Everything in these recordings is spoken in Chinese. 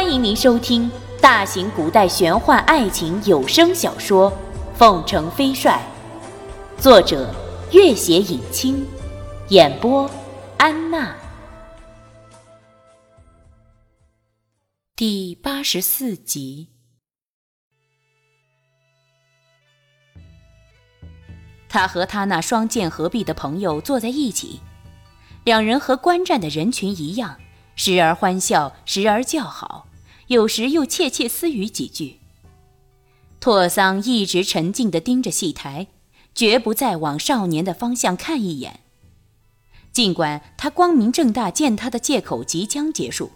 欢迎您收听大型古代玄幻爱情有声小说《凤城飞帅》，作者：月写影清，演播：安娜。第八十四集。他和他那双剑合璧的朋友坐在一起，两人和观战的人群一样。时而欢笑，时而叫好，有时又窃窃私语几句。拓桑一直沉静地盯着戏台，绝不再往少年的方向看一眼。尽管他光明正大见他的借口即将结束，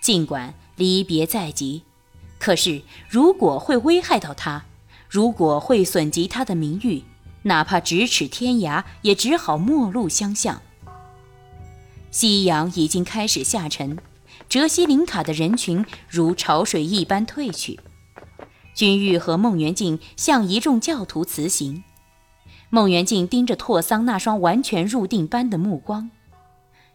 尽管离别在即，可是如果会危害到他，如果会损及他的名誉，哪怕咫尺天涯，也只好陌路相向。夕阳已经开始下沉，哲西林卡的人群如潮水一般退去。君玉和孟元敬向一众教徒辞行。孟元敬盯着拓桑那双完全入定般的目光，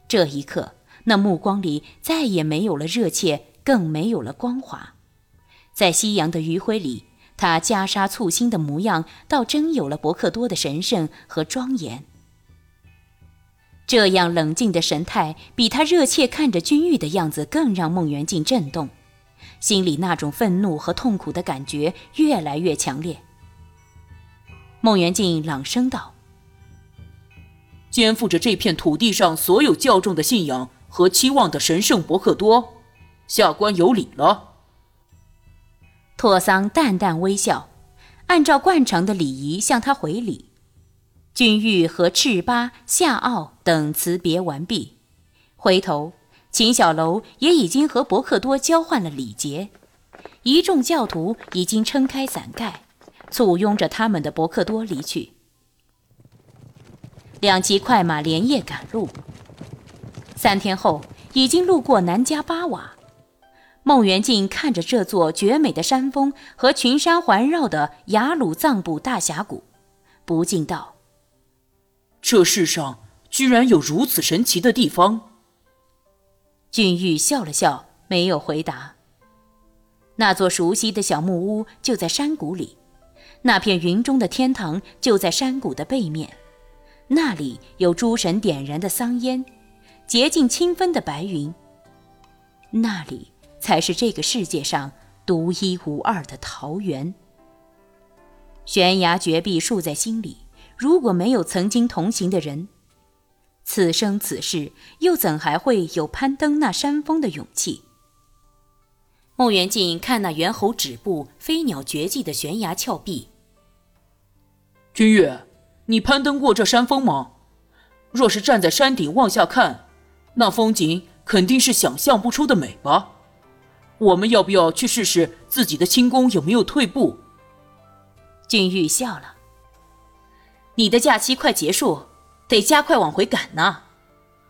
这一刻，那目光里再也没有了热切，更没有了光华。在夕阳的余晖里，他袈裟簇新的模样，倒真有了伯克多的神圣和庄严。这样冷静的神态，比他热切看着君玉的样子更让孟元敬震动，心里那种愤怒和痛苦的感觉越来越强烈。孟元敬朗声道：“肩负着这片土地上所有教众的信仰和期望的神圣伯克多，下官有礼了。”拓桑淡淡微笑，按照惯常的礼仪向他回礼。君玉和赤巴、夏奥等辞别完毕，回头，秦小楼也已经和伯克多交换了礼节，一众教徒已经撑开伞盖，簇拥着他们的伯克多离去。两骑快马连夜赶路，三天后已经路过南迦巴瓦。孟元敬看着这座绝美的山峰和群山环绕的雅鲁藏布大峡谷，不禁道。这世上居然有如此神奇的地方。俊玉笑了笑，没有回答。那座熟悉的小木屋就在山谷里，那片云中的天堂就在山谷的背面，那里有诸神点燃的桑烟，洁净清芬的白云。那里才是这个世界上独一无二的桃源。悬崖绝壁竖在心里。如果没有曾经同行的人，此生此世又怎还会有攀登那山峰的勇气？穆元敬看那猿猴止步、飞鸟绝迹的悬崖峭壁。君越，你攀登过这山峰吗？若是站在山顶往下看，那风景肯定是想象不出的美吧？我们要不要去试试自己的轻功有没有退步？君玉笑了。你的假期快结束，得加快往回赶呢。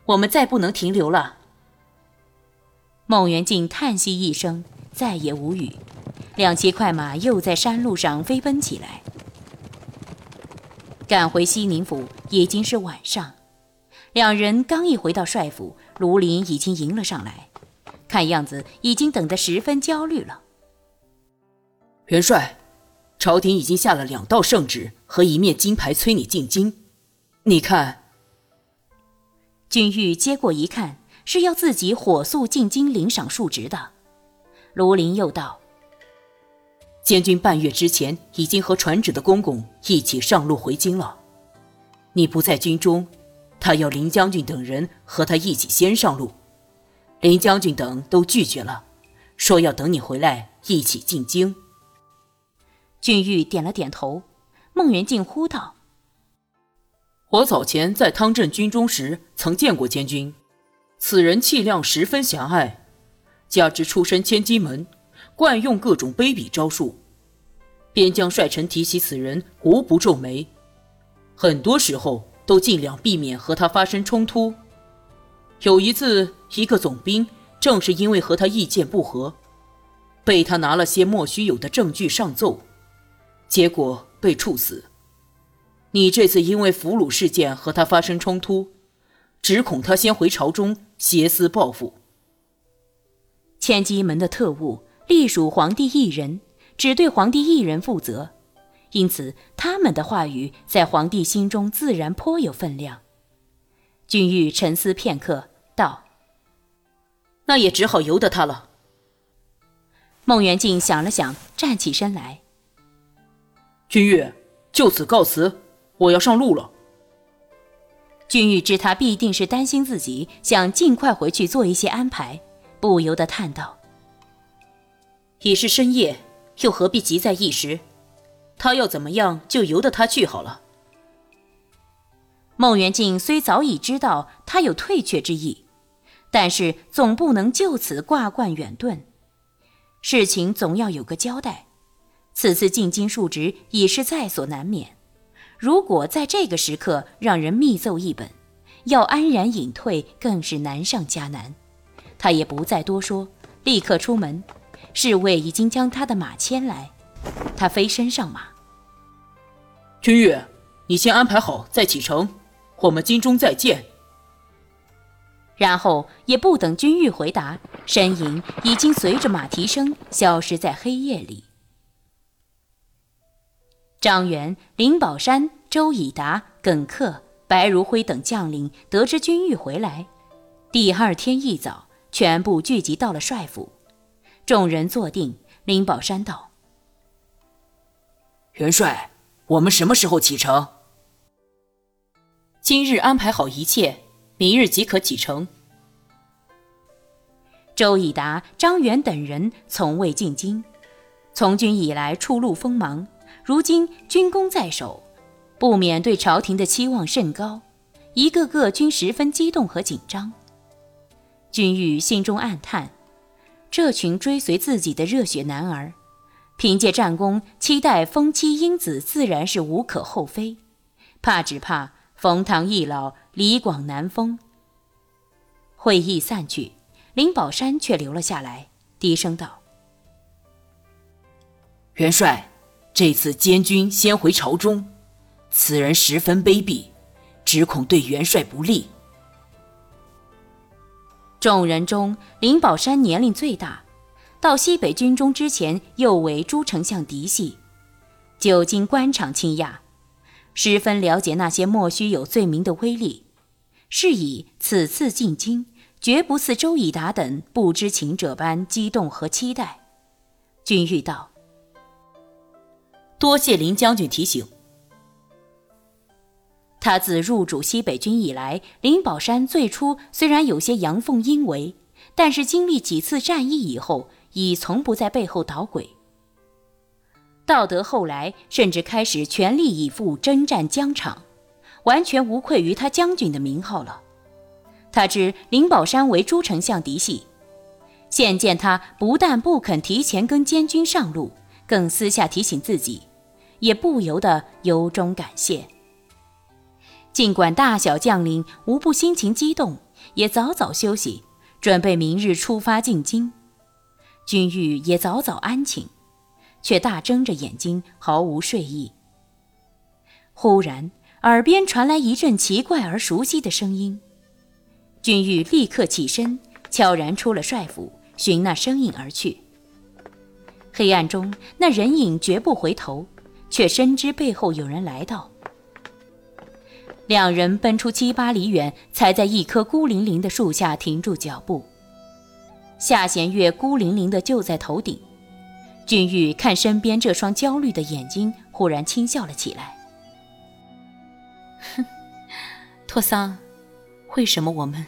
我们再不能停留了。孟元敬叹息一声，再也无语。两骑快马又在山路上飞奔起来。赶回西宁府已经是晚上，两人刚一回到帅府，卢林已经迎了上来，看样子已经等得十分焦虑了。元帅。朝廷已经下了两道圣旨和一面金牌，催你进京。你看，君玉接过一看，是要自己火速进京领赏述职的。卢林又道：“监军半月之前已经和传旨的公公一起上路回京了。你不在军中，他要林将军等人和他一起先上路。林将军等都拒绝了，说要等你回来一起进京。”俊玉点了点头，孟元敬呼道：“我早前在汤镇军中时曾见过监军，此人气量十分狭隘，加之出身千机门，惯用各种卑鄙招数。边疆帅臣提起此人，无不皱眉，很多时候都尽量避免和他发生冲突。有一次，一个总兵正是因为和他意见不合，被他拿了些莫须有的证据上奏。”结果被处死。你这次因为俘虏事件和他发生冲突，只恐他先回朝中挟私报复。千机门的特务隶属皇帝一人，只对皇帝一人负责，因此他们的话语在皇帝心中自然颇有分量。君玉沉思片刻，道：“那也只好由得他了。”孟元敬想了想，站起身来：“君玉，就此告辞，我要上路了。”君玉知他必定是担心自己，想尽快回去做一些安排，不由得叹道：“已是深夜，又何必急在一时？他要怎么样，就由得他去好了。”孟元敬虽早已知道他有退却之意，但是总不能就此挂冠远遁，事情总要有个交代。此次进京述职已是在所难免。如果在这个时刻让人密奏一本，要安然隐退更是难上加难。他也不再多说，立刻出门。侍卫已经将他的马牵来，他飞身上马。君玉，你先安排好再启程，我们京中再见。然后也不等君玉回答，身影已经随着马蹄声消失在黑夜里。张元、林宝山、周以达、耿克、白如辉等将领得知军玉回来，第二天一早全部聚集到了帅府。众人坐定，林宝山道：“元帅，我们什么时候启程？”“今日安排好一切，明日即可启程。”周以达、张元等人从未进京，从军以来初露锋芒。如今军功在手，不免对朝廷的期望甚高，一个个均十分激动和紧张。君玉心中暗叹：这群追随自己的热血男儿，凭借战功期待封妻荫子，自然是无可厚非。怕只怕冯唐易老，李广难封。会议散去，林宝山却留了下来，低声道：“元帅。”这次监军先回朝中，此人十分卑鄙，只恐对元帅不利。众人中，林宝山年龄最大，到西北军中之前又为诸丞相嫡系，久经官场倾轧，十分了解那些莫须有罪名的威力。是以此次进京，绝不似周以达等不知情者般激动和期待。君玉道。多谢林将军提醒。他自入主西北军以来，林宝山最初虽然有些阳奉阴违，但是经历几次战役以后，已从不在背后捣鬼。道德后来甚至开始全力以赴征战疆场，完全无愧于他将军的名号了。他知林宝山为诸丞相嫡系，现见他不但不肯提前跟监军上路，更私下提醒自己。也不由得由衷感谢。尽管大小将领无不心情激动，也早早休息，准备明日出发进京。君玉也早早安寝，却大睁着眼睛，毫无睡意。忽然，耳边传来一阵奇怪而熟悉的声音。君玉立刻起身，悄然出了帅府，寻那声音而去。黑暗中，那人影绝不回头。却深知背后有人来到，两人奔出七八里远，才在一棵孤零零的树下停住脚步。夏弦月孤零零的就在头顶，君玉看身边这双焦虑的眼睛，忽然轻笑了起来：“哼，托桑，为什么我们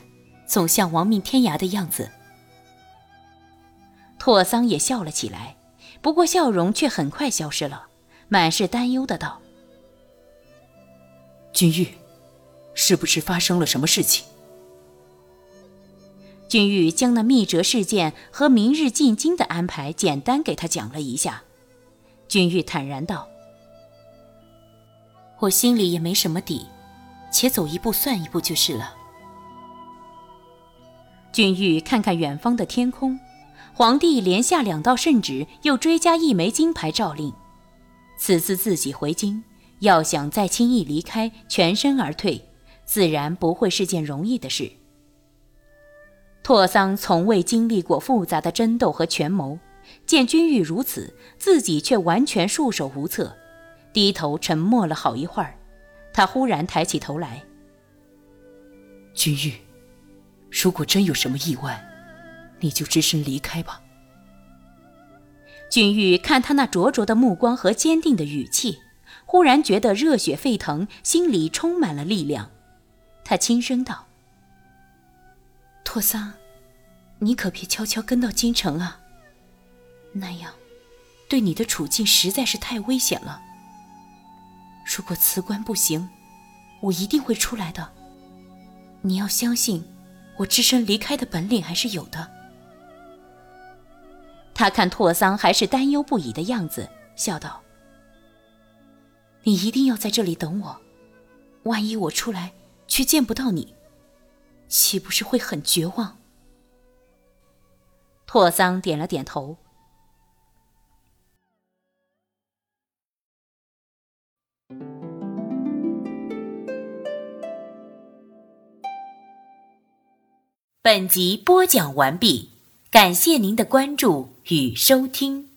总像亡命天涯的样子？”拓桑也笑了起来，不过笑容却很快消失了。满是担忧的道：“君玉，是不是发生了什么事情？”君玉将那密折事件和明日进京的安排简单给他讲了一下。君玉坦然道：“我心里也没什么底，且走一步算一步就是了。”君玉看看远方的天空，皇帝连下两道圣旨，又追加一枚金牌诏令。此次自己回京，要想再轻易离开，全身而退，自然不会是件容易的事。拓桑从未经历过复杂的争斗和权谋，见君玉如此，自己却完全束手无策，低头沉默了好一会儿。他忽然抬起头来：“君玉，如果真有什么意外，你就只身离开吧。”君玉看他那灼灼的目光和坚定的语气，忽然觉得热血沸腾，心里充满了力量。他轻声道。拓桑，你可别悄悄跟到京城啊！那样，对你的处境实在是太危险了。如果辞官不行，我一定会出来的。你要相信，我只身离开的本领还是有的。他看拓桑还是担忧不已的样子，笑道：“你一定要在这里等我，万一我出来却见不到你。”岂不是会很绝望？拓桑点了点头。本集播讲完毕，感谢您的关注与收听。